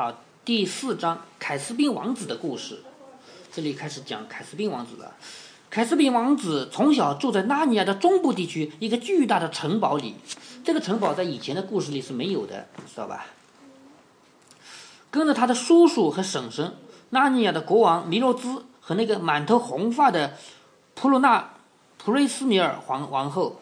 好，第四章凯斯宾王子的故事，这里开始讲凯斯宾王子了。凯斯宾王子从小住在纳尼亚的中部地区一个巨大的城堡里，这个城堡在以前的故事里是没有的，知道吧？跟着他的叔叔和婶婶，纳尼亚的国王弥洛兹和那个满头红发的普鲁纳普瑞斯米尔皇王后。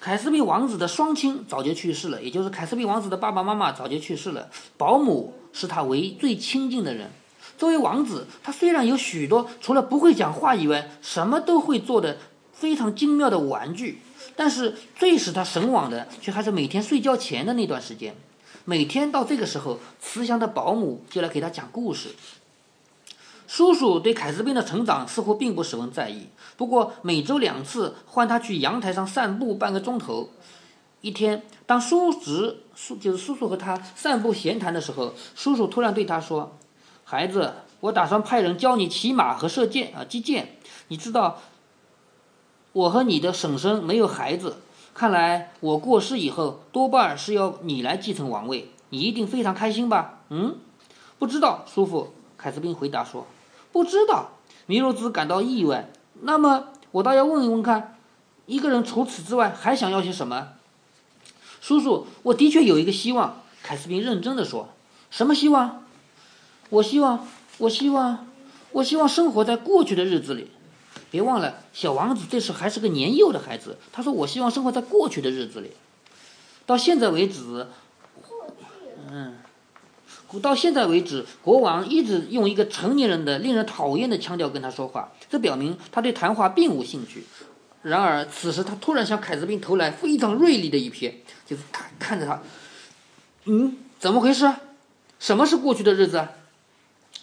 凯斯比王子的双亲早就去世了，也就是凯斯比王子的爸爸妈妈早就去世了，保姆是他唯一最亲近的人。作为王子，他虽然有许多除了不会讲话以外什么都会做的非常精妙的玩具，但是最使他神往的却还是每天睡觉前的那段时间。每天到这个时候，慈祥的保姆就来给他讲故事。叔叔对凯斯宾的成长似乎并不十分在意，不过每周两次换他去阳台上散步半个钟头。一天，当叔侄叔就是叔叔和他散步闲谈的时候，叔叔突然对他说。孩子，我打算派人教你骑马和射箭啊，击剑。你知道，我和你的婶婶没有孩子，看来我过世以后多半是要你来继承王位，你一定非常开心吧？嗯，不知道，叔父。凯斯宾回答说：“不知道。”米洛兹感到意外。那么，我倒要问一问看，一个人除此之外还想要些什么？叔叔，我的确有一个希望。凯斯宾认真的说：“什么希望？”我希望，我希望，我希望生活在过去的日子里。别忘了，小王子这时还是个年幼的孩子。他说：“我希望生活在过去的日子里。”到现在为止，嗯，到现在为止，国王一直用一个成年人的、令人讨厌的腔调跟他说话，这表明他对谈话并无兴趣。然而，此时他突然向凯斯宾投来非常锐利的一瞥，就是看看着他，嗯，怎么回事？什么是过去的日子？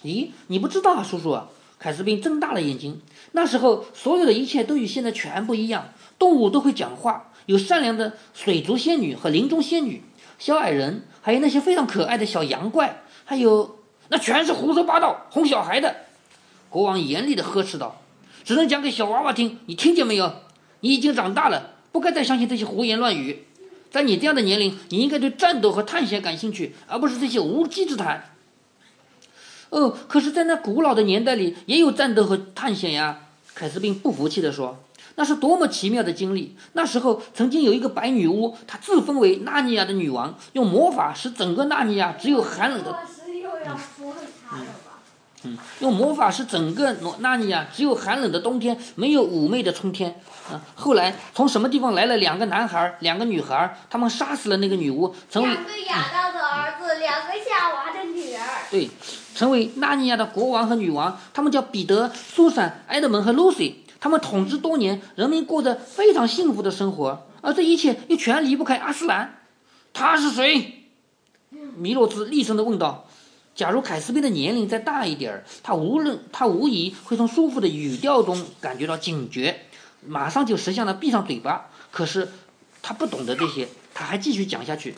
咦，你不知道啊，叔叔？啊凯斯宾睁大了眼睛。那时候，所有的一切都与现在全不一样。动物都会讲话，有善良的水族仙女和林中仙女，小矮人，还有那些非常可爱的小羊怪，还有那全是胡说八道、哄小孩的。国王严厉地呵斥道：“只能讲给小娃娃听，你听见没有？你已经长大了，不该再相信这些胡言乱语。在你这样的年龄，你应该对战斗和探险感兴趣，而不是这些无稽之谈。”哦，可是，在那古老的年代里，也有战斗和探险呀。凯斯宾不服气地说：“那是多么奇妙的经历！那时候，曾经有一个白女巫，她自封为纳尼亚的女王，用魔法使整个纳尼亚只有寒冷的……嗯，嗯，用魔法使整个纳尼亚只有寒冷的冬天，没有妩媚的春天。啊，后来从什么地方来了两个男孩，两个女孩，他们杀死了那个女巫，成为两个亚当的儿子，两个夏娃的女儿。对。”成为纳尼亚的国王和女王，他们叫彼得、苏珊、埃德蒙和露西。他们统治多年，人民过着非常幸福的生活。而这一切又全离不开阿斯兰。他是谁？米洛兹厉声地问道。假如凯斯宾的年龄再大一点儿，他无论他无疑会从舒服的语调中感觉到警觉，马上就识相地闭上嘴巴。可是他不懂得这些，他还继续讲下去。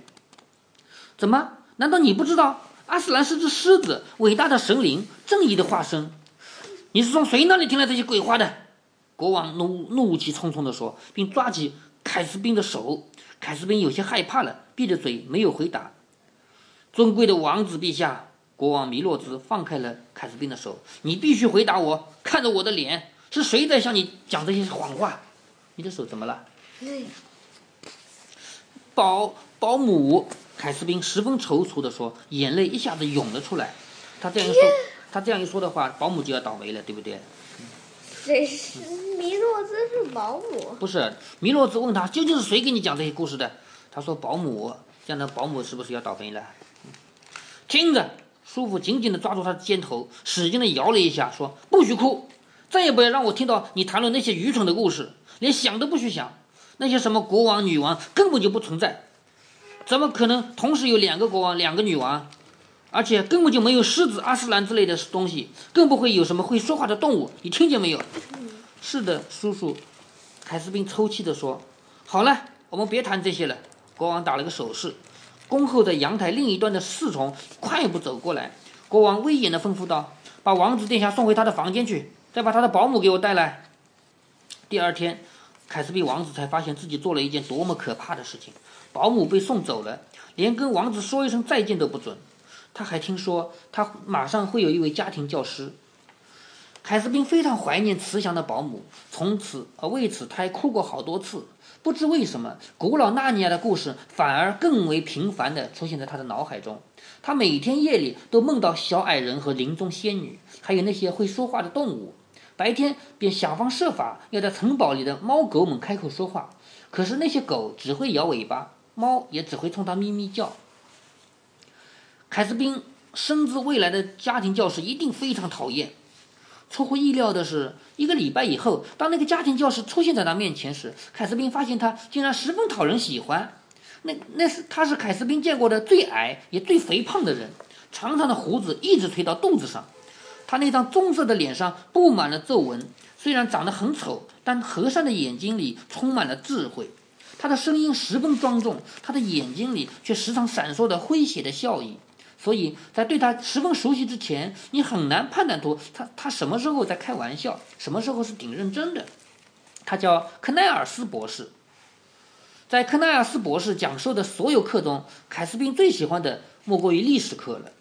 怎么？难道你不知道？阿斯兰是只狮子，伟大的神灵，正义的化身。你是从谁那里听来这些鬼话的？国王怒怒气冲冲地说，并抓起凯斯宾的手。凯斯宾有些害怕了，闭着嘴没有回答。尊贵的王子陛下，国王米洛兹放开了凯斯宾的手。你必须回答我，看着我的脸，是谁在向你讲这些谎话？你的手怎么了？保保姆。凯斯宾十分踌躇地说，眼泪一下子涌了出来。他这样一说，他这样一说的话，保姆就要倒霉了，对不对？谁是米洛兹是保姆？不是，米洛兹问他究竟是谁给你讲这些故事的？他说保姆。这样的保姆是不是要倒霉了？听着，叔父紧紧地抓住他的肩头，使劲地摇了一下，说：“不许哭，再也不要让我听到你谈论那些愚蠢的故事，连想都不许想。那些什么国王、女王根本就不存在。”怎么可能同时有两个国王、两个女王？而且根本就没有狮子、阿斯兰之类的东西，更不会有什么会说话的动物。你听见没有？是的，叔叔。凯斯宾抽泣地说：“好了，我们别谈这些了。”国王打了个手势，恭候在阳台另一端的侍从快步走过来。国王威严地吩咐道：“把王子殿下送回他的房间去，再把他的保姆给我带来。”第二天，凯斯宾王子才发现自己做了一件多么可怕的事情。保姆被送走了，连跟王子说一声再见都不准。他还听说他马上会有一位家庭教师。凯斯宾非常怀念慈祥的保姆，从此呃为此他还哭过好多次。不知为什么，古老纳尼亚的故事反而更为频繁地出现在他的脑海中。他每天夜里都梦到小矮人和林中仙女，还有那些会说话的动物。白天便想方设法要在城堡里的猫狗们开口说话，可是那些狗只会摇尾巴，猫也只会冲他咪咪叫。凯斯宾深知未来的家庭教师一定非常讨厌。出乎意料的是，一个礼拜以后，当那个家庭教师出现在他面前时，凯斯宾发现他竟然十分讨人喜欢。那那是他是凯斯宾见过的最矮也最肥胖的人，长长的胡子一直垂到肚子上，他那张棕色的脸上布满了皱纹。虽然长得很丑，但和善的眼睛里充满了智慧。他的声音十分庄重，他的眼睛里却时常闪烁着诙谐的笑意。所以在对他十分熟悉之前，你很难判断出他他什么时候在开玩笑，什么时候是挺认真的。他叫克奈尔斯博士。在克奈尔斯博士讲授的所有课中，凯斯宾最喜欢的莫过于历史课了。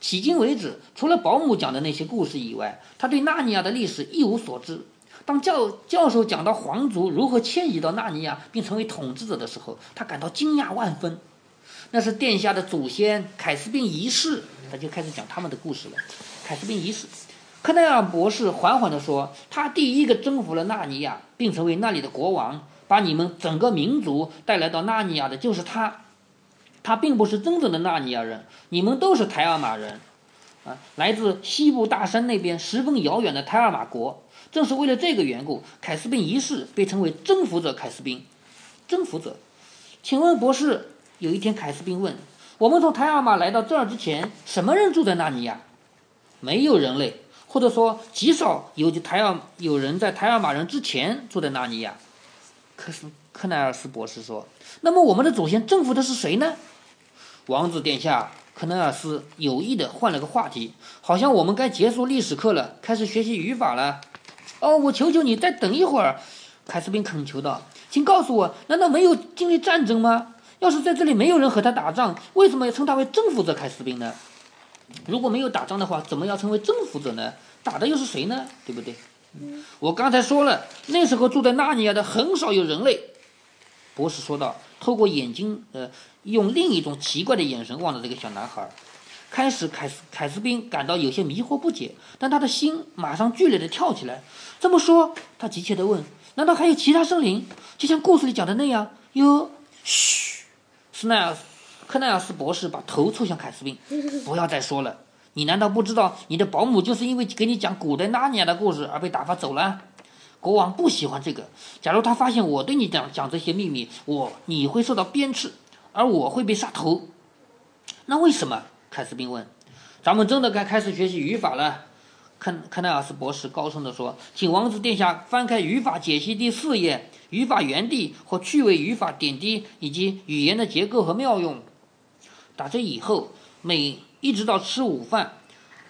迄今为止，除了保姆讲的那些故事以外，他对纳尼亚的历史一无所知。当教教授讲到皇族如何迁移到纳尼亚并成为统治者的时候，他感到惊讶万分。那是殿下的祖先凯斯宾一世，他就开始讲他们的故事了。凯斯宾一世，克奈尔博士缓缓地说：“他第一个征服了纳尼亚，并成为那里的国王，把你们整个民族带来到纳尼亚的就是他。他并不是真正的纳尼亚人，你们都是台尔玛人，啊，来自西部大山那边十分遥远的台尔玛国。正是为了这个缘故，凯斯宾一世被称为征服者凯斯宾。征服者，请问博士？”有一天，凯斯宾问：“我们从台尔玛来到这儿之前，什么人住在那里呀？”“没有人类，或者说极少有台尔有人在台尔玛人之前住在那里呀。”克斯克奈尔斯博士说：“那么我们的祖先征服的是谁呢？”王子殿下，克奈尔斯有意的换了个话题，好像我们该结束历史课了，开始学习语法了。哦，我求求你再等一会儿，凯斯宾恳求道：“请告诉我，难道没有经历战争吗？”要是在这里没有人和他打仗，为什么要称他为征服者凯斯宾呢？如果没有打仗的话，怎么要成为征服者呢？打的又是谁呢？对不对？我刚才说了，那时候住在纳尼亚的很少有人类。博士说道，透过眼睛，呃，用另一种奇怪的眼神望着这个小男孩。开始，凯斯凯斯宾感到有些迷惑不解，但他的心马上剧烈的跳起来。这么说，他急切地问：难道还有其他生灵，就像故事里讲的那样？有？嘘。斯奈尔，克奈尔斯博士把头凑向凯斯宾，不要再说了。你难道不知道你的保姆就是因为给你讲古代纳尼亚的故事而被打发走了？国王不喜欢这个。假如他发现我对你讲讲这些秘密，我你会受到鞭笞，而我会被杀头。那为什么？凯斯宾问。咱们真的该开始学习语法了。克克奈尔斯博士高声地说：“请王子殿下翻开语法解析第四页。”语法原地或趣味语法点滴，以及语言的结构和妙用。打这以后，每一直到吃午饭，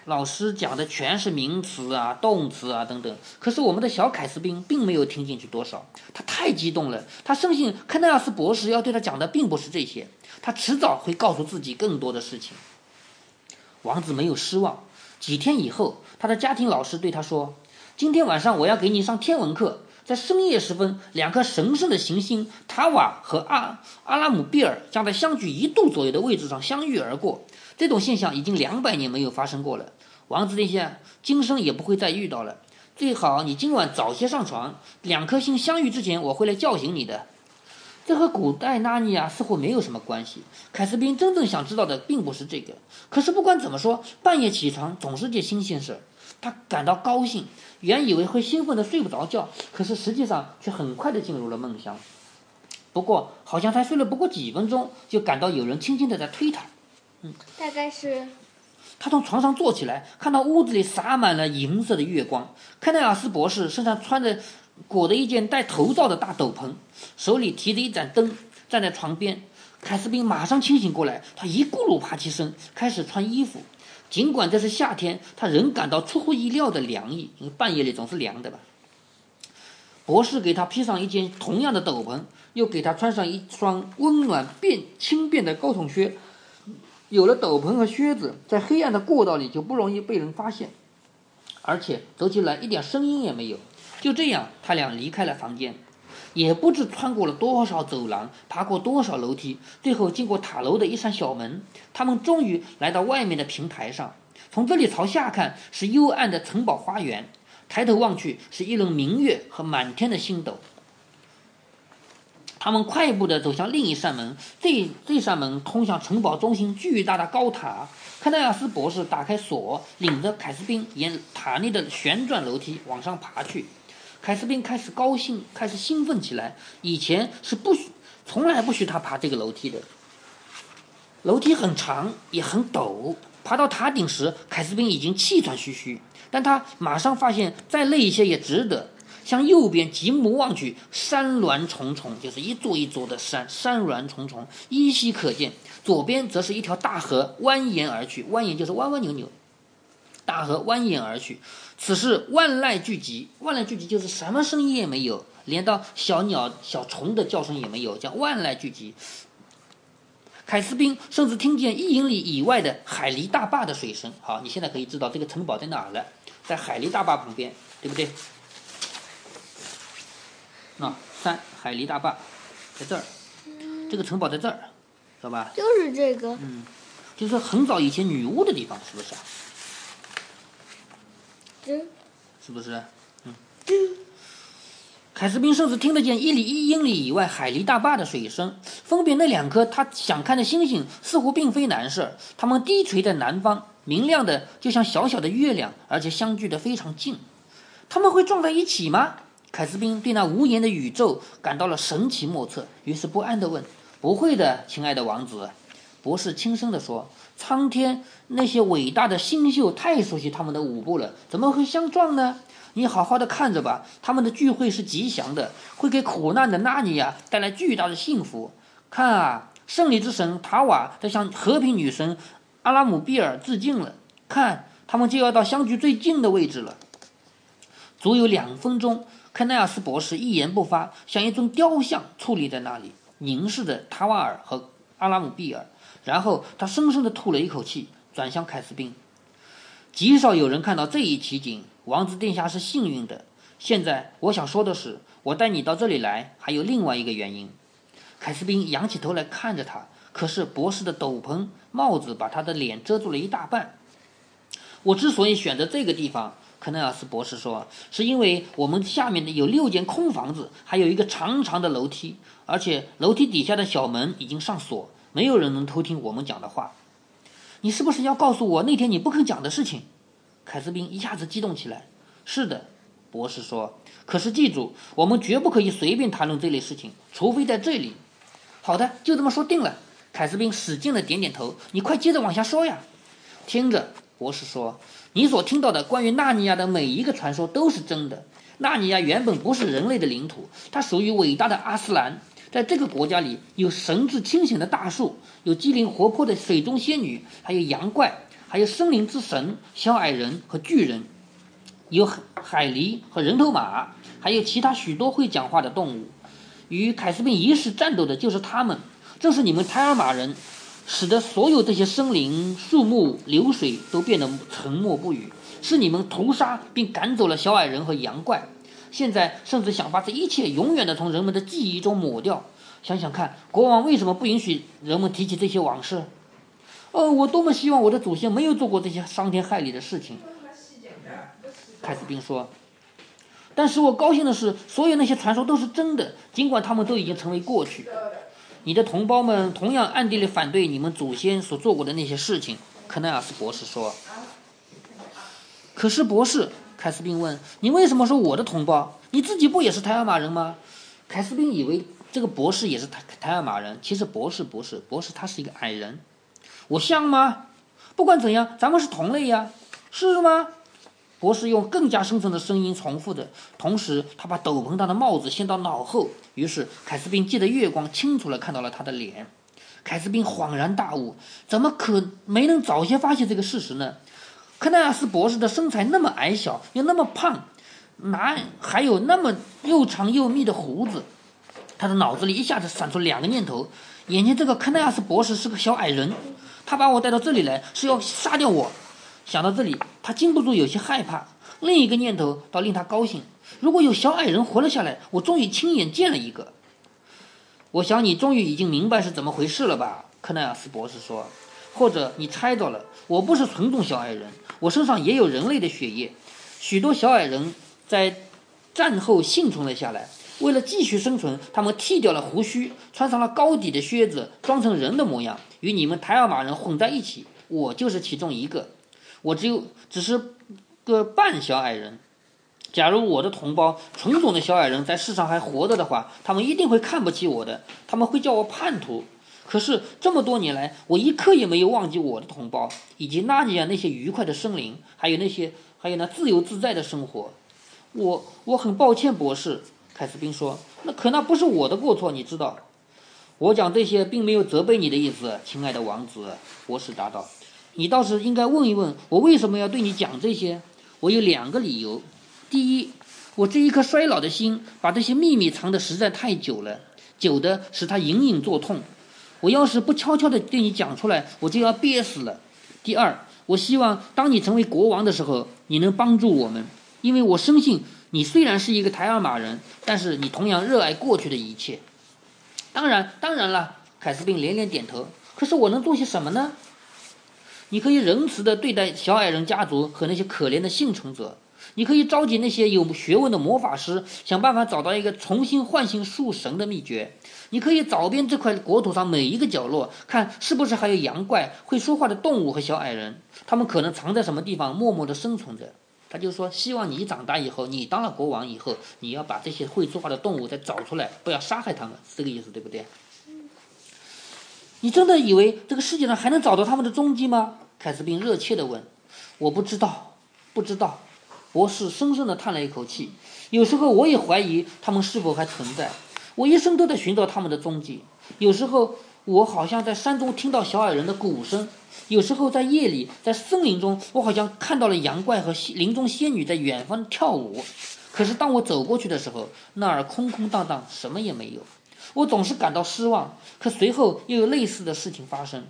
老师讲的全是名词啊、动词啊等等。可是我们的小凯斯宾并没有听进去多少，他太激动了。他深信康奈尔斯博士要对他讲的并不是这些，他迟早会告诉自己更多的事情。王子没有失望。几天以后，他的家庭老师对他说：“今天晚上我要给你上天文课。”在深夜时分，两颗神圣的行星塔瓦和阿阿拉姆比尔将在相距一度左右的位置上相遇而过。这种现象已经两百年没有发生过了。王子殿下，今生也不会再遇到了。最好你今晚早些上床。两颗星相遇之前，我会来叫醒你的。这和古代纳尼亚似乎没有什么关系。凯斯宾真正想知道的并不是这个。可是不管怎么说，半夜起床总是件新鲜事。他感到高兴，原以为会兴奋的睡不着觉，可是实际上却很快的进入了梦乡。不过，好像才睡了不过几分钟，就感到有人轻轻的在推他。嗯，大概是。他从床上坐起来，看到屋子里洒满了银色的月光。康奈尔斯博士身上穿着裹着一件戴头罩的大斗篷，手里提着一盏灯，站在床边。凯斯宾马上清醒过来，他一咕噜爬起身，开始穿衣服。尽管这是夏天，他仍感到出乎意料的凉意，因为半夜里总是凉的吧。博士给他披上一件同样的斗篷，又给他穿上一双温暖便轻便的高筒靴，有了斗篷和靴子，在黑暗的过道里就不容易被人发现，而且走起来一点声音也没有。就这样，他俩离开了房间，也不知穿过了多少走廊，爬过多少楼梯，最后经过塔楼的一扇小门，他们终于来到外面的平台上。从这里朝下看，是幽暗的城堡花园；抬头望去，是一轮明月和满天的星斗。他们快步地走向另一扇门，这这扇门通向城堡中心巨大的高塔。康奈亚斯博士打开锁，领着凯斯宾沿塔内的旋转楼梯往上爬去。凯斯宾开始高兴，开始兴奋起来。以前是不许，从来不许他爬这个楼梯的。楼梯很长，也很陡。爬到塔顶时，凯斯宾已经气喘吁吁，但他马上发现，再累一些也值得。向右边极目望去，山峦重重，就是一座一座的山，山峦重重，依稀可见。左边则是一条大河蜿蜒而去，蜿蜒就是弯弯扭扭，大河蜿蜒而去。此时万籁俱寂，万籁俱寂就是什么声音也没有，连到小鸟、小虫的叫声也没有，叫万籁俱寂。凯斯宾甚至听见一英里以外的海狸大坝的水声。好，你现在可以知道这个城堡在哪儿了，在海狸大坝旁边，对不对？那三海狸大坝在这儿，这个城堡在这儿，知道吧？就是这个。嗯，就是很早以前女巫的地方，是不是？是不是？嗯。凯斯宾甚至听得见一里一英里以外海狸大坝的水声。分别那两颗他想看的星星似乎并非难事，它们低垂在南方，明亮的就像小小的月亮，而且相距的非常近。他们会撞在一起吗？凯斯宾对那无言的宇宙感到了神奇莫测，于是不安地问：“不会的，亲爱的王子。”博士轻声地说：“苍天那些伟大的星宿太熟悉他们的舞步了，怎么会相撞呢？你好好的看着吧，他们的聚会是吉祥的，会给苦难的纳尼亚带来巨大的幸福。看啊，胜利之神塔瓦在向和平女神阿拉姆比尔致敬了。看，他们就要到相距最近的位置了，足有两分钟。”康奈尔斯博士一言不发，像一尊雕像矗立在那里，凝视着塔瓦尔和阿拉姆比尔。然后他深深地吐了一口气，转向凯斯宾。极少有人看到这一奇景，王子殿下是幸运的。现在我想说的是，我带你到这里来还有另外一个原因。凯斯宾仰起头来看着他，可是博士的斗篷、帽子把他的脸遮住了一大半。我之所以选择这个地方。克奈尔斯博士说：“是因为我们下面的有六间空房子，还有一个长长的楼梯，而且楼梯底下的小门已经上锁，没有人能偷听我们讲的话。你是不是要告诉我那天你不肯讲的事情？”凯斯宾一下子激动起来。“是的。”博士说。“可是记住，我们绝不可以随便谈论这类事情，除非在这里。”“好的，就这么说定了。”凯斯宾使劲的点点头。“你快接着往下说呀。”“听着。”博士说。你所听到的关于纳尼亚的每一个传说都是真的。纳尼亚原本不是人类的领土，它属于伟大的阿斯兰。在这个国家里，有神智清醒的大树，有机灵活泼的水中仙女，还有羊怪，还有森林之神小矮人和巨人，有海狸和人头马，还有其他许多会讲话的动物。与凯斯宾一世战斗的就是他们，正是你们泰尔马人。使得所有这些森林、树木、流水都变得沉默不语，是你们屠杀并赶走了小矮人和羊怪，现在甚至想把这一切永远的从人们的记忆中抹掉。想想看，国王为什么不允许人们提起这些往事？哦，我多么希望我的祖先没有做过这些伤天害理的事情。凯斯宾说。但使我高兴的是，所有那些传说都是真的，尽管他们都已经成为过去。你的同胞们同样暗地里反对你们祖先所做过的那些事情，克奈尔斯博士说。可是，博士，凯斯宾问：“你为什么说我的同胞？你自己不也是泰尔马人吗？”凯斯宾以为这个博士也是泰泰尔马人，其实博士不是，博士他是一个矮人。我像吗？不管怎样，咱们是同类呀，是吗？博士用更加深沉的声音重复着，同时他把斗篷上的帽子掀到脑后。于是凯斯宾借着月光清楚地看到了他的脸。凯斯宾恍然大悟：怎么可没能早些发现这个事实呢？克奈亚斯博士的身材那么矮小，又那么胖，哪还有那么又长又密的胡子？他的脑子里一下子闪出两个念头：眼前这个克奈亚斯博士是个小矮人，他把我带到这里来是要杀掉我。想到这里，他禁不住有些害怕。另一个念头倒令他高兴：如果有小矮人活了下来，我终于亲眼见了一个。我想你终于已经明白是怎么回事了吧？克奈尔斯博士说。或者你猜到了，我不是纯种小矮人，我身上也有人类的血液。许多小矮人在战后幸存了下来。为了继续生存，他们剃掉了胡须，穿上了高底的靴子，装成人的模样，与你们台尔玛人混在一起。我就是其中一个。我只有只是个半小矮人。假如我的同胞纯种的小矮人在世上还活着的话，他们一定会看不起我的，他们会叫我叛徒。可是这么多年来，我一刻也没有忘记我的同胞，以及纳尼亚那些愉快的生灵，还有那些还有那自由自在的生活。我我很抱歉，博士。凯斯宾说：“那可那不是我的过错，你知道。我讲这些并没有责备你的意思，亲爱的王子。”博士答道：“你倒是应该问一问我为什么要对你讲这些。我有两个理由。第一，我这一颗衰老的心把这些秘密藏得实在太久了，久的使它隐隐作痛。我要是不悄悄地对你讲出来，我就要憋死了。第二，我希望当你成为国王的时候，你能帮助我们，因为我深信。”你虽然是一个台尔玛人，但是你同样热爱过去的一切。当然，当然了，凯斯宾连连点头。可是我能做些什么呢？你可以仁慈地对待小矮人家族和那些可怜的幸存者。你可以召集那些有学问的魔法师，想办法找到一个重新唤醒树神的秘诀。你可以找遍这块国土上每一个角落，看是不是还有羊怪、会说话的动物和小矮人。他们可能藏在什么地方，默默地生存着。他就说：“希望你长大以后，你当了国王以后，你要把这些会说话的动物再找出来，不要杀害他们，是这个意思，对不对？”你真的以为这个世界上还能找到他们的踪迹吗？凯斯宾热切地问。“我不知道，不知道。”博士深深地叹了一口气。“有时候我也怀疑他们是否还存在。我一生都在寻找他们的踪迹。有时候我好像在山中听到小矮人的鼓声。”有时候在夜里，在森林中，我好像看到了羊怪和林中仙女在远方跳舞。可是当我走过去的时候，那儿空空荡荡，什么也没有。我总是感到失望。可随后又有类似的事情发生，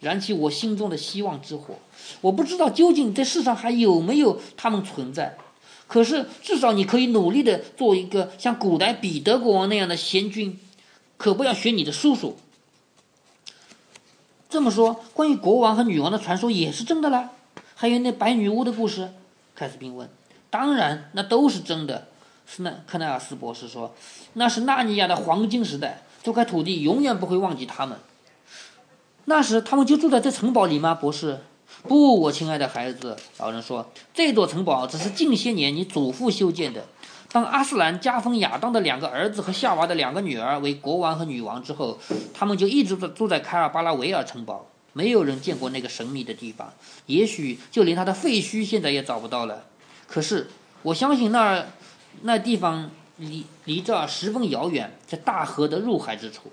燃起我心中的希望之火。我不知道究竟这世上还有没有他们存在。可是至少你可以努力的做一个像古代彼得国王那样的贤君，可不要学你的叔叔。这么说，关于国王和女王的传说也是真的啦？还有那白女巫的故事？凯斯宾问。当然，那都是真的。斯奈克奈尔斯博士说：“那是纳尼亚的黄金时代，这块土地永远不会忘记他们。那时他们就住在这城堡里吗？”博士。不，我亲爱的孩子，老人说：“这座城堡只是近些年你祖父修建的。”当阿斯兰加封亚当的两个儿子和夏娃的两个女儿为国王和女王之后，他们就一直住住在凯尔巴拉维尔城堡。没有人见过那个神秘的地方，也许就连他的废墟现在也找不到了。可是我相信那儿那地方离离这儿十分遥远，在大河的入海之处。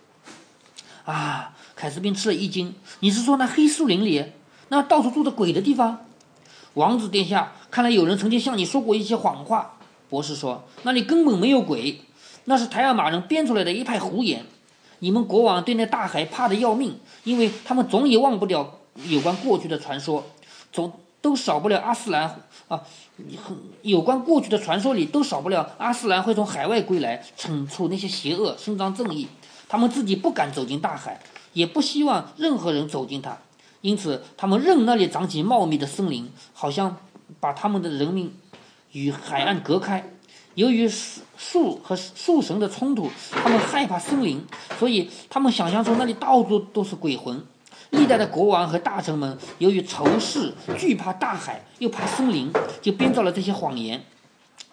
啊！凯斯宾吃了一惊。你是说那黑树林里，那到处住着鬼的地方？王子殿下，看来有人曾经向你说过一些谎话。博士说：“那里根本没有鬼，那是台尔玛人编出来的一派胡言。你们国王对那大海怕得要命，因为他们总也忘不了有关过去的传说，总都少不了阿斯兰啊。有关过去的传说里都少不了阿斯兰会从海外归来，惩处那些邪恶，伸张正义。他们自己不敢走进大海，也不希望任何人走进它，因此他们任那里长起茂密的森林，好像把他们的人民。”与海岸隔开，由于树树和树神的冲突，他们害怕森林，所以他们想象出那里到处都是鬼魂。历代的国王和大臣们由于仇视、惧怕大海，又怕森林，就编造了这些谎言。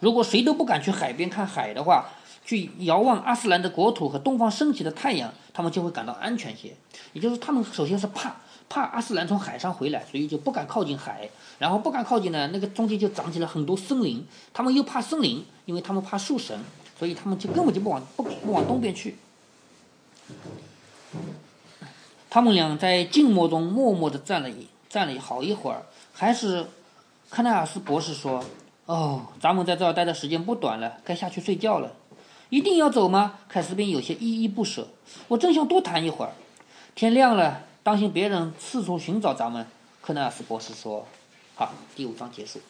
如果谁都不敢去海边看海的话，去遥望阿斯兰的国土和东方升起的太阳，他们就会感到安全些。也就是他们首先是怕。怕阿斯兰从海上回来，所以就不敢靠近海，然后不敢靠近呢，那个中间就长起了很多森林。他们又怕森林，因为他们怕树神，所以他们就根本就不往不不往东边去。他们俩在静默中默默地站了一站了好一会儿，还是康奈尔斯博士说：“哦，咱们在这儿待的时间不短了，该下去睡觉了。一定要走吗？”凯斯宾有些依依不舍。我真想多谈一会儿。天亮了。当心别人四处寻找咱们。”克纳斯博士说：“好，第五章结束。”